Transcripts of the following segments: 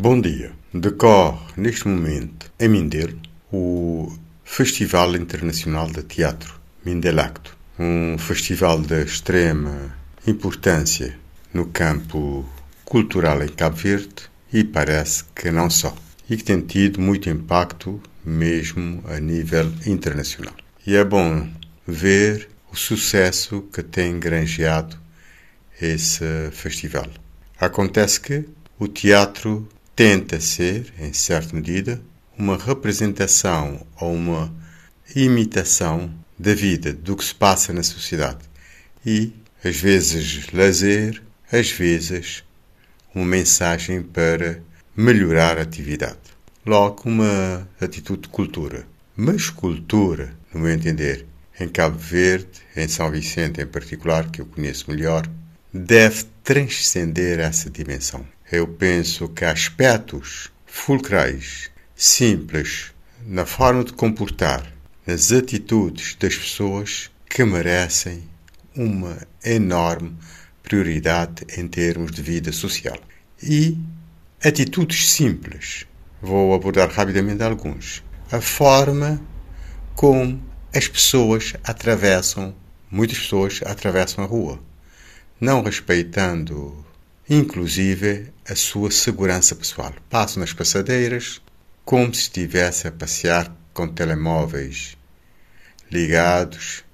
Bom dia. Decorre neste momento em Mindelo o Festival Internacional de Teatro Mindelacto, um festival de extrema importância no campo cultural em Cabo Verde e parece que não só, e que tem tido muito impacto mesmo a nível internacional. E é bom ver o sucesso que tem granjeado esse festival. Acontece que o teatro tenta ser, em certa medida, uma representação ou uma imitação da vida, do que se passa na sociedade. E, às vezes, lazer, às vezes, uma mensagem para melhorar a atividade. Logo, uma atitude de cultura. Mas cultura, no meu entender, em Cabo Verde, em São Vicente em particular, que eu conheço melhor, deve transcender essa dimensão. Eu penso que aspectos fulcrais, simples, na forma de comportar, nas atitudes das pessoas que merecem uma enorme prioridade em termos de vida social. E atitudes simples. Vou abordar rapidamente alguns. A forma como as pessoas atravessam, muitas pessoas atravessam a rua, não respeitando inclusive a sua segurança pessoal. Passo nas passadeiras como se estivesse a passear com telemóveis ligados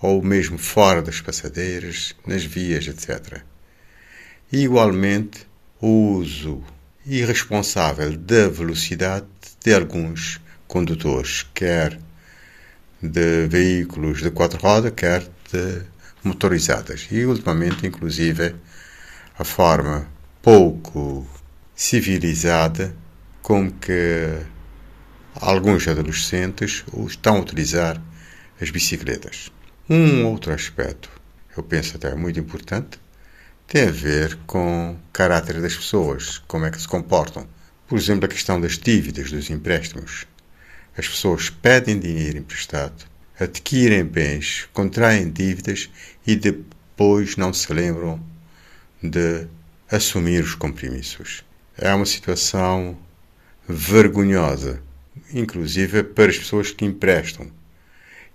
ou mesmo fora das passadeiras, nas vias, etc. E, igualmente, o uso irresponsável da velocidade de alguns condutores, quer de veículos de quatro rodas, quer de motorizadas. E, ultimamente, inclusive, a forma pouco civilizada com que alguns adolescentes estão a utilizar as bicicletas. Um outro aspecto, eu penso até muito importante, tem a ver com o caráter das pessoas, como é que se comportam. Por exemplo, a questão das dívidas, dos empréstimos. As pessoas pedem dinheiro emprestado, adquirem bens, contraem dívidas e depois não se lembram de assumir os compromissos. É uma situação vergonhosa, inclusive para as pessoas que emprestam.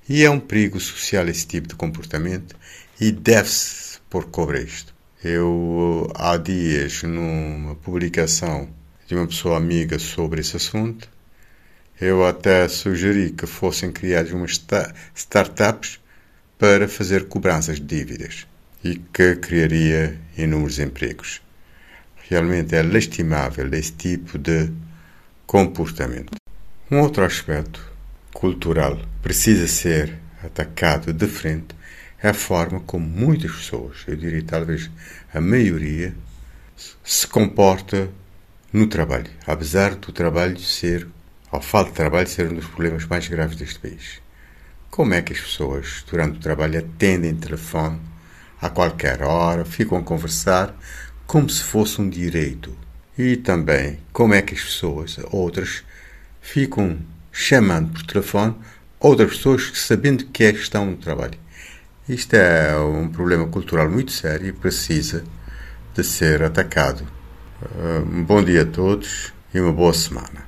E é um perigo social esse tipo de comportamento e deve-se pôr cobre a isto. Eu, há dias, numa publicação de uma pessoa amiga sobre esse assunto, eu até sugeri que fossem criadas umas startups para fazer cobranças de dívidas e que criaria inúmeros empregos. Realmente é lastimável esse tipo de comportamento. Um outro aspecto cultural precisa ser atacado de frente é a forma como muitas pessoas, eu diria talvez a maioria, se comporta no trabalho, apesar do trabalho ser, ou falta de trabalho, ser um dos problemas mais graves deste país. Como é que as pessoas, durante o trabalho, atendem telefone a qualquer hora, ficam a conversar como se fosse um direito. E também como é que as pessoas, outras, ficam chamando por telefone outras pessoas sabendo que é estão no trabalho. Isto é um problema cultural muito sério e precisa de ser atacado. Um bom dia a todos e uma boa semana.